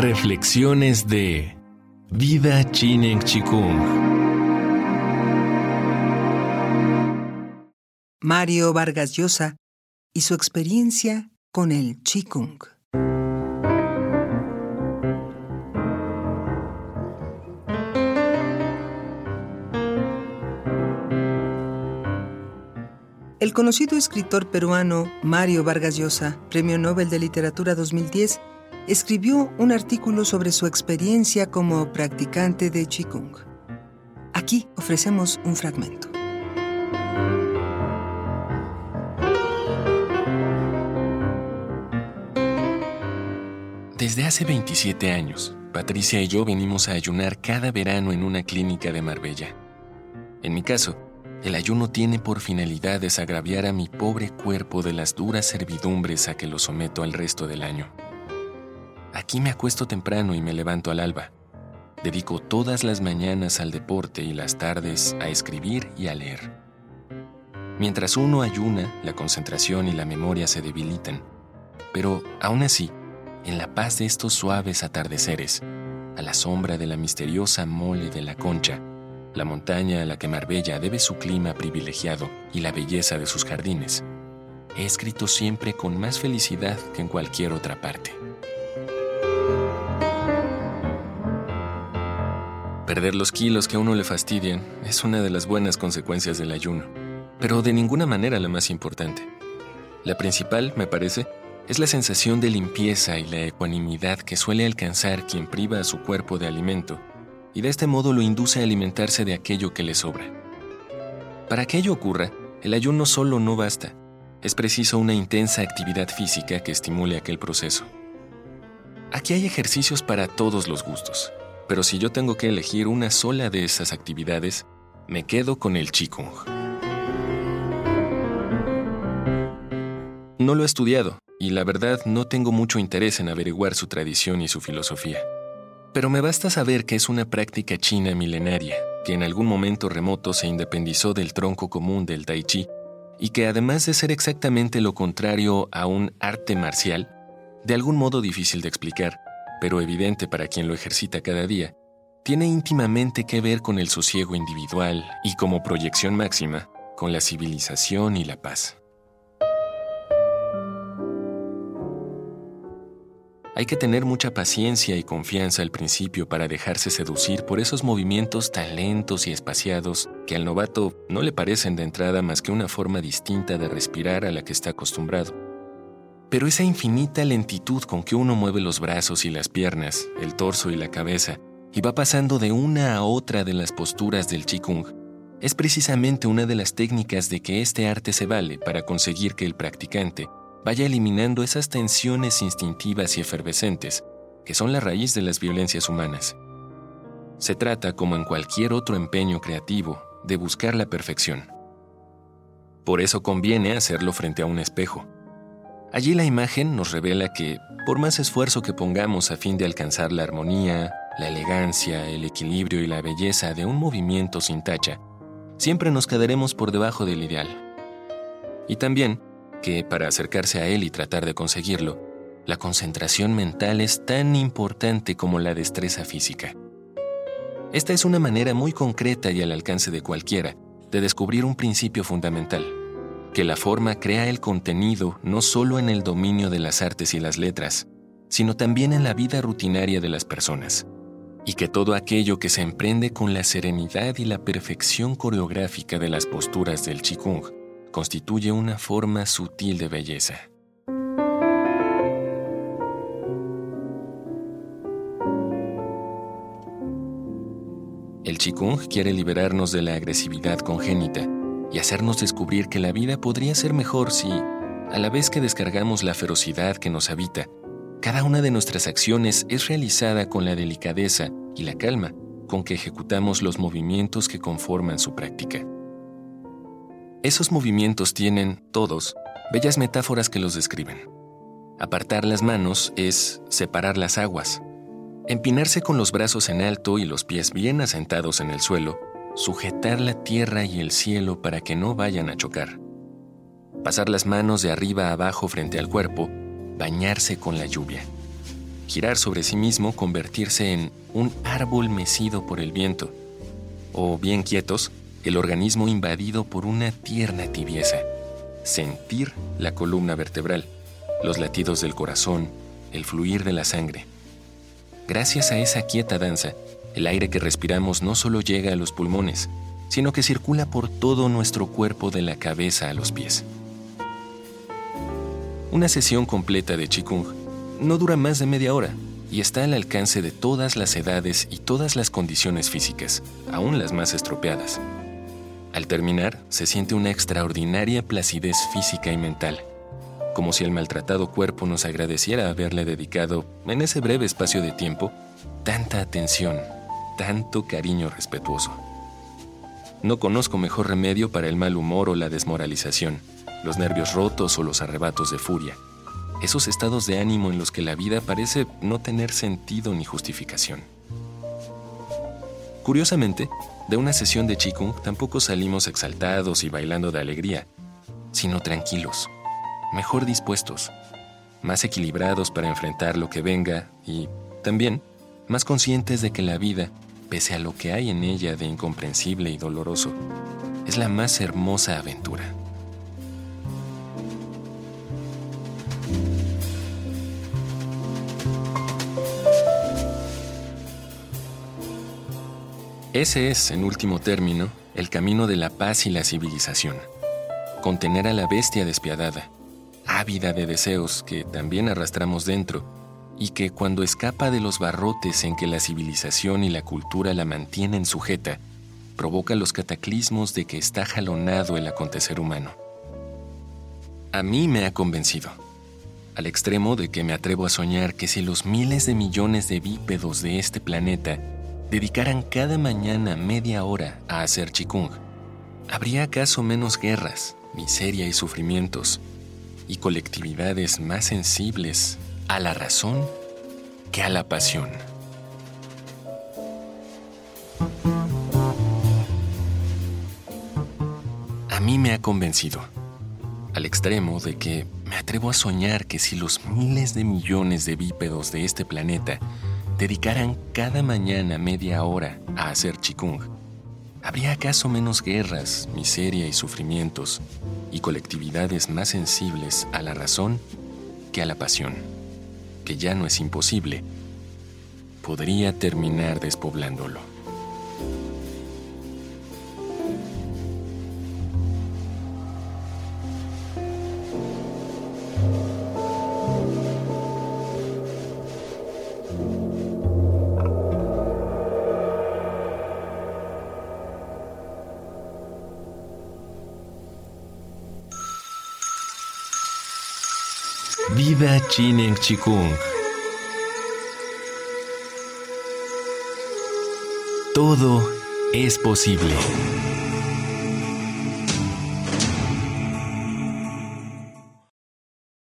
Reflexiones de Vida Chinen Chikung. Mario Vargas Llosa y su experiencia con el Qigong. El conocido escritor peruano Mario Vargas Llosa, Premio Nobel de Literatura 2010, escribió un artículo sobre su experiencia como practicante de Qigong. Aquí ofrecemos un fragmento. Desde hace 27 años, Patricia y yo venimos a ayunar cada verano en una clínica de Marbella. En mi caso, el ayuno tiene por finalidad desagraviar a mi pobre cuerpo de las duras servidumbres a que lo someto al resto del año. Aquí me acuesto temprano y me levanto al alba. Dedico todas las mañanas al deporte y las tardes a escribir y a leer. Mientras uno ayuna, la concentración y la memoria se debilitan. Pero aún así, en la paz de estos suaves atardeceres, a la sombra de la misteriosa mole de la concha, la montaña a la que Marbella debe su clima privilegiado y la belleza de sus jardines, he escrito siempre con más felicidad que en cualquier otra parte. Perder los kilos que a uno le fastidian es una de las buenas consecuencias del ayuno, pero de ninguna manera la más importante. La principal, me parece, es la sensación de limpieza y la ecuanimidad que suele alcanzar quien priva a su cuerpo de alimento y de este modo lo induce a alimentarse de aquello que le sobra. Para que ello ocurra, el ayuno solo no basta, es preciso una intensa actividad física que estimule aquel proceso. Aquí hay ejercicios para todos los gustos pero si yo tengo que elegir una sola de esas actividades, me quedo con el Qigong. No lo he estudiado y la verdad no tengo mucho interés en averiguar su tradición y su filosofía. Pero me basta saber que es una práctica china milenaria, que en algún momento remoto se independizó del tronco común del Tai Chi y que además de ser exactamente lo contrario a un arte marcial, de algún modo difícil de explicar, pero evidente para quien lo ejercita cada día, tiene íntimamente que ver con el sosiego individual y como proyección máxima, con la civilización y la paz. Hay que tener mucha paciencia y confianza al principio para dejarse seducir por esos movimientos tan lentos y espaciados que al novato no le parecen de entrada más que una forma distinta de respirar a la que está acostumbrado. Pero esa infinita lentitud con que uno mueve los brazos y las piernas, el torso y la cabeza, y va pasando de una a otra de las posturas del Qigong, es precisamente una de las técnicas de que este arte se vale para conseguir que el practicante vaya eliminando esas tensiones instintivas y efervescentes que son la raíz de las violencias humanas. Se trata, como en cualquier otro empeño creativo, de buscar la perfección. Por eso conviene hacerlo frente a un espejo Allí la imagen nos revela que, por más esfuerzo que pongamos a fin de alcanzar la armonía, la elegancia, el equilibrio y la belleza de un movimiento sin tacha, siempre nos quedaremos por debajo del ideal. Y también que, para acercarse a él y tratar de conseguirlo, la concentración mental es tan importante como la destreza física. Esta es una manera muy concreta y al alcance de cualquiera de descubrir un principio fundamental que la forma crea el contenido no solo en el dominio de las artes y las letras, sino también en la vida rutinaria de las personas, y que todo aquello que se emprende con la serenidad y la perfección coreográfica de las posturas del Qigong constituye una forma sutil de belleza. El Qigong quiere liberarnos de la agresividad congénita y hacernos descubrir que la vida podría ser mejor si, a la vez que descargamos la ferocidad que nos habita, cada una de nuestras acciones es realizada con la delicadeza y la calma con que ejecutamos los movimientos que conforman su práctica. Esos movimientos tienen, todos, bellas metáforas que los describen. Apartar las manos es separar las aguas. Empinarse con los brazos en alto y los pies bien asentados en el suelo sujetar la tierra y el cielo para que no vayan a chocar. Pasar las manos de arriba a abajo frente al cuerpo, bañarse con la lluvia. girar sobre sí mismo, convertirse en un árbol mecido por el viento, o bien quietos, el organismo invadido por una tierna tibieza, sentir la columna vertebral, los latidos del corazón, el fluir de la sangre. Gracias a esa quieta danza, el aire que respiramos no solo llega a los pulmones, sino que circula por todo nuestro cuerpo de la cabeza a los pies. Una sesión completa de Qigong no dura más de media hora y está al alcance de todas las edades y todas las condiciones físicas, aún las más estropeadas. Al terminar, se siente una extraordinaria placidez física y mental, como si el maltratado cuerpo nos agradeciera haberle dedicado, en ese breve espacio de tiempo, tanta atención, tanto cariño respetuoso. No conozco mejor remedio para el mal humor o la desmoralización, los nervios rotos o los arrebatos de furia, esos estados de ánimo en los que la vida parece no tener sentido ni justificación. Curiosamente, de una sesión de Qigong tampoco salimos exaltados y bailando de alegría, sino tranquilos, mejor dispuestos, más equilibrados para enfrentar lo que venga y, también, más conscientes de que la vida, pese a lo que hay en ella de incomprensible y doloroso, es la más hermosa aventura. Ese es, en último término, el camino de la paz y la civilización. Contener a la bestia despiadada, ávida de deseos que también arrastramos dentro, y que cuando escapa de los barrotes en que la civilización y la cultura la mantienen sujeta, provoca los cataclismos de que está jalonado el acontecer humano. A mí me ha convencido, al extremo de que me atrevo a soñar que si los miles de millones de bípedos de este planeta dedicaran cada mañana media hora a hacer chikung, ¿habría acaso menos guerras, miseria y sufrimientos, y colectividades más sensibles a la razón que a la pasión? A mí me ha convencido, al extremo de que me atrevo a soñar que si los miles de millones de bípedos de este planeta dedicaran cada mañana media hora a hacer chikung, ¿habría acaso menos guerras, miseria y sufrimientos y colectividades más sensibles a la razón que a la pasión, que ya no es imposible? Podría terminar despoblándolo. Vida Chinen Chikung. Todo es posible.